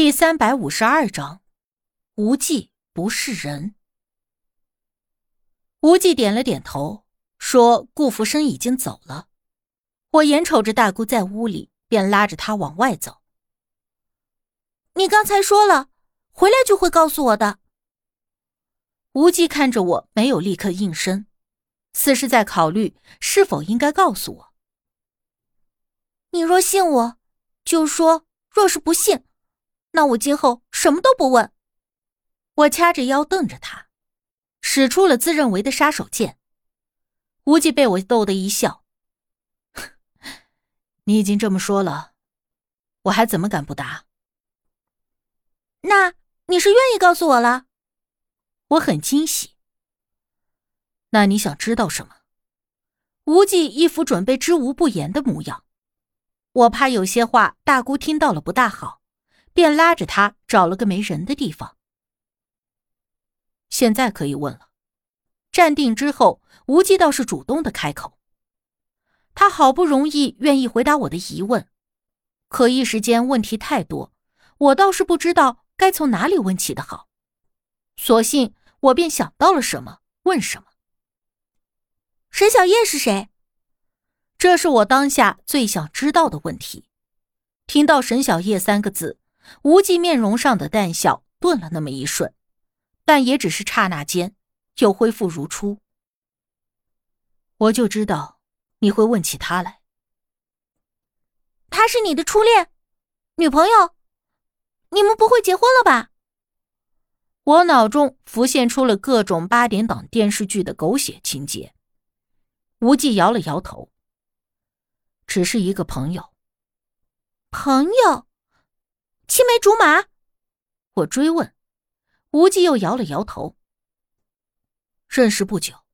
第三百五十二章，无忌不是人。无忌点了点头，说：“顾福生已经走了。”我眼瞅着大姑在屋里，便拉着她往外走。你刚才说了，回来就会告诉我的。无忌看着我，没有立刻应声，似是在考虑是否应该告诉我。你若信我，就说；若是不信，那我今后什么都不问。我掐着腰瞪着他，使出了自认为的杀手锏。无忌被我逗得一笑：“ 你已经这么说了，我还怎么敢不答？”那你是愿意告诉我了？我很惊喜。那你想知道什么？无忌一副准备知无不言的模样。我怕有些话大姑听到了不大好。便拉着他找了个没人的地方。现在可以问了。站定之后，无忌倒是主动的开口。他好不容易愿意回答我的疑问，可一时间问题太多，我倒是不知道该从哪里问起的好。索性我便想到了什么，问什么。沈小叶是谁？这是我当下最想知道的问题。听到“沈小叶”三个字。无忌面容上的淡笑顿了那么一瞬，但也只是刹那间，又恢复如初。我就知道你会问起他来。他是你的初恋女朋友，你们不会结婚了吧？我脑中浮现出了各种八点档电视剧的狗血情节。无忌摇了摇头，只是一个朋友。朋友。青梅竹马，我追问，无忌又摇了摇头。认识不久，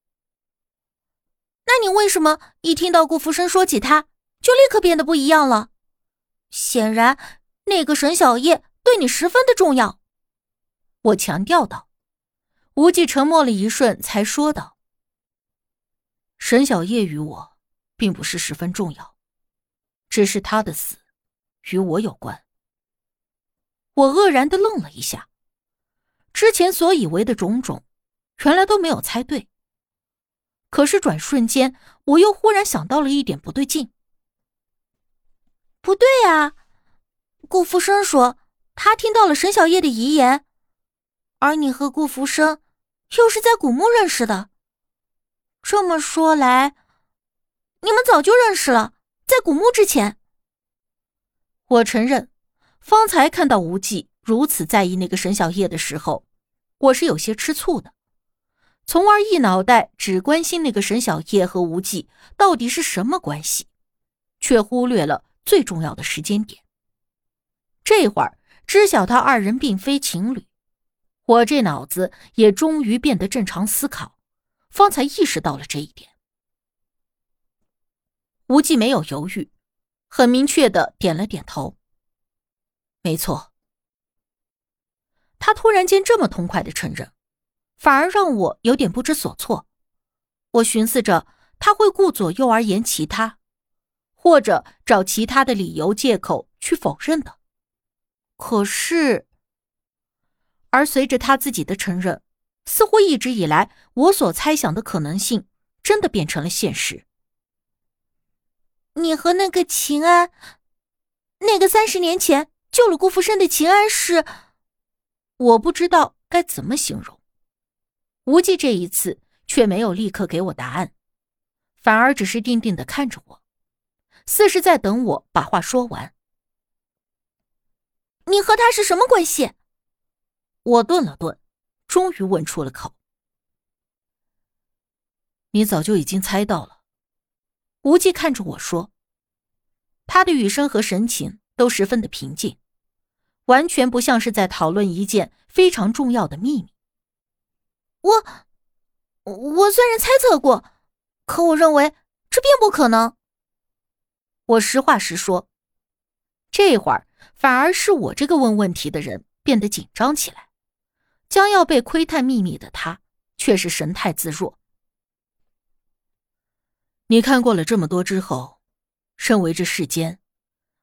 那你为什么一听到顾福生说起他，就立刻变得不一样了？显然，那个沈小叶对你十分的重要。我强调道。无忌沉默了一瞬，才说道：“沈小叶与我并不是十分重要，只是他的死与我有关。”我愕然的愣了一下，之前所以为的种种，原来都没有猜对。可是转瞬间，我又忽然想到了一点不对劲。不对啊，顾福生说他听到了沈小叶的遗言，而你和顾福生又是在古墓认识的。这么说来，你们早就认识了，在古墓之前。我承认。方才看到无忌如此在意那个沈小叶的时候，我是有些吃醋的，从而一脑袋只关心那个沈小叶和无忌到底是什么关系，却忽略了最重要的时间点。这会儿知晓他二人并非情侣，我这脑子也终于变得正常思考，方才意识到了这一点。无忌没有犹豫，很明确的点了点头。没错，他突然间这么痛快的承认，反而让我有点不知所措。我寻思着他会顾左右而言其他，或者找其他的理由借口去否认的。可是，而随着他自己的承认，似乎一直以来我所猜想的可能性真的变成了现实。你和那个秦安，那个三十年前。救了顾福生的秦安是，我不知道该怎么形容。无忌这一次却没有立刻给我答案，反而只是定定的看着我，似是在等我把话说完。你和他是什么关系？我顿了顿，终于问出了口。你早就已经猜到了。无忌看着我说，他的语声和神情都十分的平静。完全不像是在讨论一件非常重要的秘密。我，我虽然猜测过，可我认为这并不可能。我实话实说，这会儿反而是我这个问问题的人变得紧张起来，将要被窥探秘密的他却是神态自若。你看过了这么多之后，认为这世间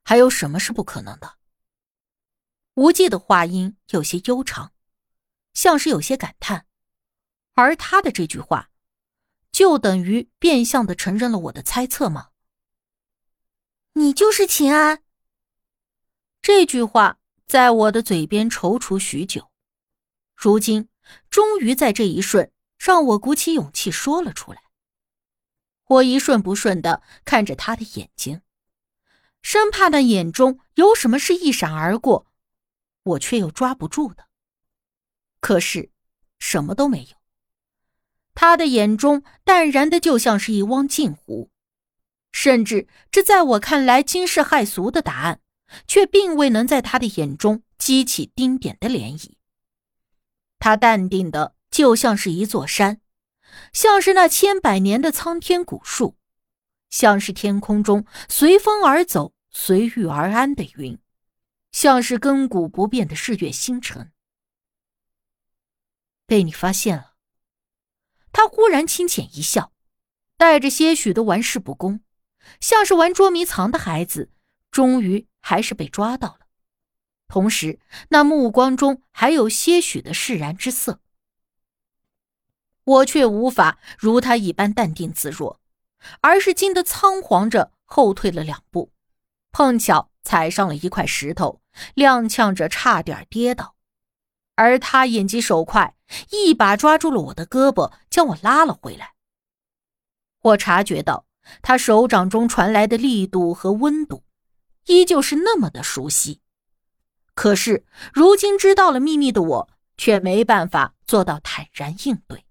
还有什么是不可能的？无忌的话音有些悠长，像是有些感叹，而他的这句话，就等于变相的承认了我的猜测吗？你就是秦安。这句话在我的嘴边踌躇许久，如今终于在这一瞬让我鼓起勇气说了出来。我一瞬不瞬的看着他的眼睛，生怕那眼中有什么是一闪而过。我却又抓不住的，可是什么都没有。他的眼中淡然的就像是一汪镜湖，甚至这在我看来惊世骇俗的答案，却并未能在他的眼中激起丁点的涟漪。他淡定的就像是一座山，像是那千百年的苍天古树，像是天空中随风而走、随遇而安的云。像是亘古不变的日月星辰，被你发现了。他忽然轻浅一笑，带着些许的玩世不恭，像是玩捉迷藏的孩子，终于还是被抓到了。同时，那目光中还有些许的释然之色。我却无法如他一般淡定自若，而是惊得仓皇着后退了两步，碰巧。踩上了一块石头，踉跄着差点跌倒，而他眼疾手快，一把抓住了我的胳膊，将我拉了回来。我察觉到他手掌中传来的力度和温度，依旧是那么的熟悉。可是如今知道了秘密的我，却没办法做到坦然应对。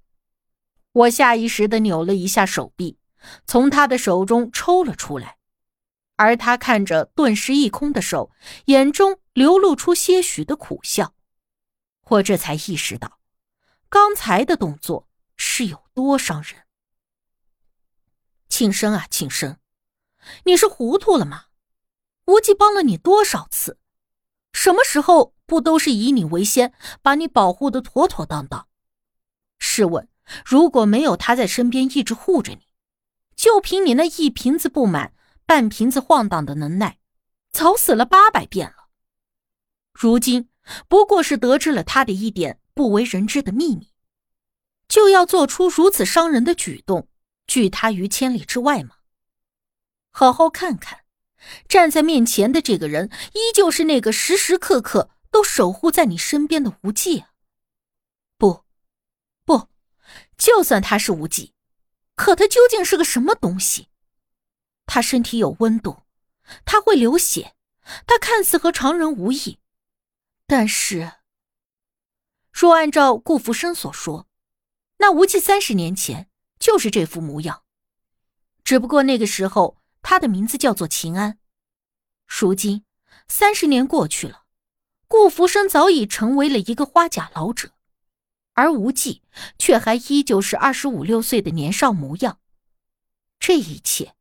我下意识的扭了一下手臂，从他的手中抽了出来。而他看着顿时一空的手，眼中流露出些许的苦笑。我这才意识到，刚才的动作是有多伤人。庆生啊，庆生，你是糊涂了吗？无忌帮了你多少次，什么时候不都是以你为先，把你保护的妥妥当当？试问，如果没有他在身边一直护着你，就凭你那一瓶子不满？半瓶子晃荡的能耐，早死了八百遍了。如今不过是得知了他的一点不为人知的秘密，就要做出如此伤人的举动，拒他于千里之外吗？好好看看，站在面前的这个人，依旧是那个时时刻刻都守护在你身边的无忌啊！不，不，就算他是无忌，可他究竟是个什么东西？他身体有温度，他会流血，他看似和常人无异，但是，若按照顾福生所说，那无忌三十年前就是这副模样，只不过那个时候他的名字叫做秦安。如今三十年过去了，顾福生早已成为了一个花甲老者，而无忌却还依旧是二十五六岁的年少模样，这一切。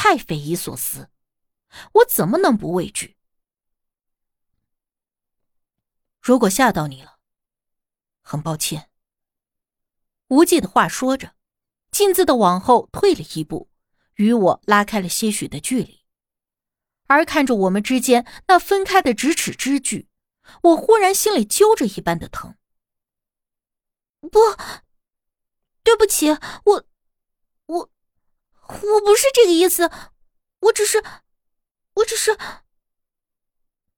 太匪夷所思，我怎么能不畏惧？如果吓到你了，很抱歉。无忌的话说着，径自的往后退了一步，与我拉开了些许的距离。而看着我们之间那分开的咫尺之距，我忽然心里揪着一般的疼。不，对不起，我，我不是这个意思，我只是，我只是，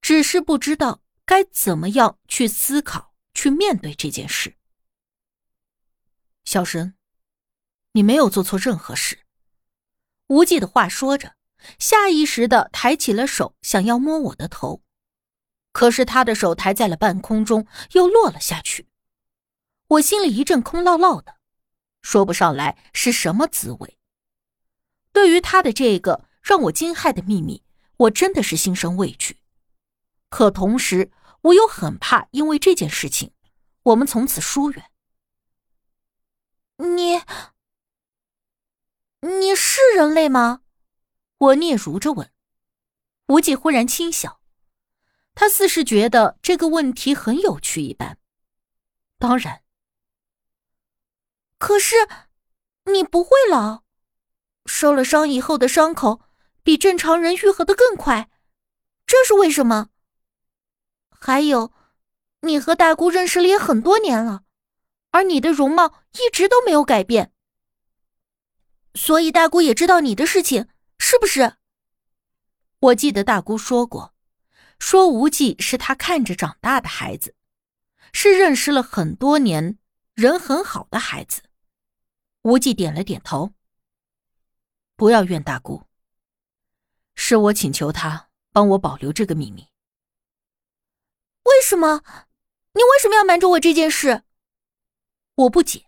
只是不知道该怎么样去思考、去面对这件事。小神，你没有做错任何事。无忌的话说着，下意识的抬起了手，想要摸我的头，可是他的手抬在了半空中，又落了下去。我心里一阵空落落的，说不上来是什么滋味。对于他的这个让我惊骇的秘密，我真的是心生畏惧。可同时，我又很怕，因为这件事情，我们从此疏远。你，你是人类吗？我嗫嚅着问。无忌忽然轻笑，他似是觉得这个问题很有趣一般。当然。可是，你不会老。受了伤以后的伤口比正常人愈合的更快，这是为什么？还有，你和大姑认识了也很多年了，而你的容貌一直都没有改变，所以大姑也知道你的事情，是不是？我记得大姑说过，说无忌是她看着长大的孩子，是认识了很多年、人很好的孩子。无忌点了点头。不要怨大姑，是我请求他帮我保留这个秘密。为什么？你为什么要瞒着我这件事？我不解。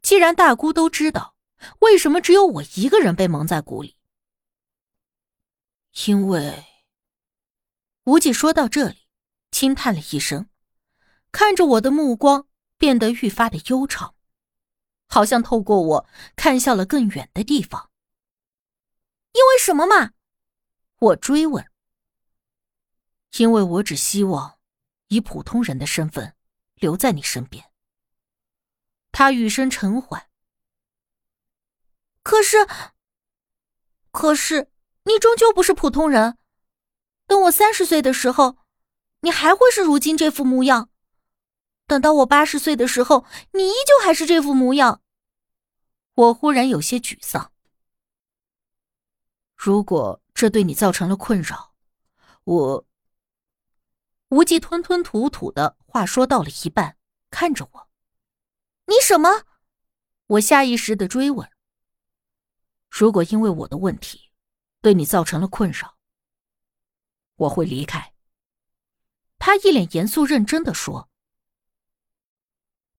既然大姑都知道，为什么只有我一个人被蒙在鼓里？因为，无忌说到这里，轻叹了一声，看着我的目光变得愈发的悠长，好像透过我看向了更远的地方。因为什么嘛？我追问。因为我只希望。以普通人的身份留在你身边。他语声沉缓。可是，可是你终究不是普通人。等我三十岁的时候，你还会是如今这副模样；等到我八十岁的时候，你依旧还是这副模样。我忽然有些沮丧。如果这对你造成了困扰，我……无忌吞吞吐吐的话说到了一半，看着我：“你什么？”我下意识的追问：“如果因为我的问题，对你造成了困扰，我会离开。”他一脸严肃认真的说：“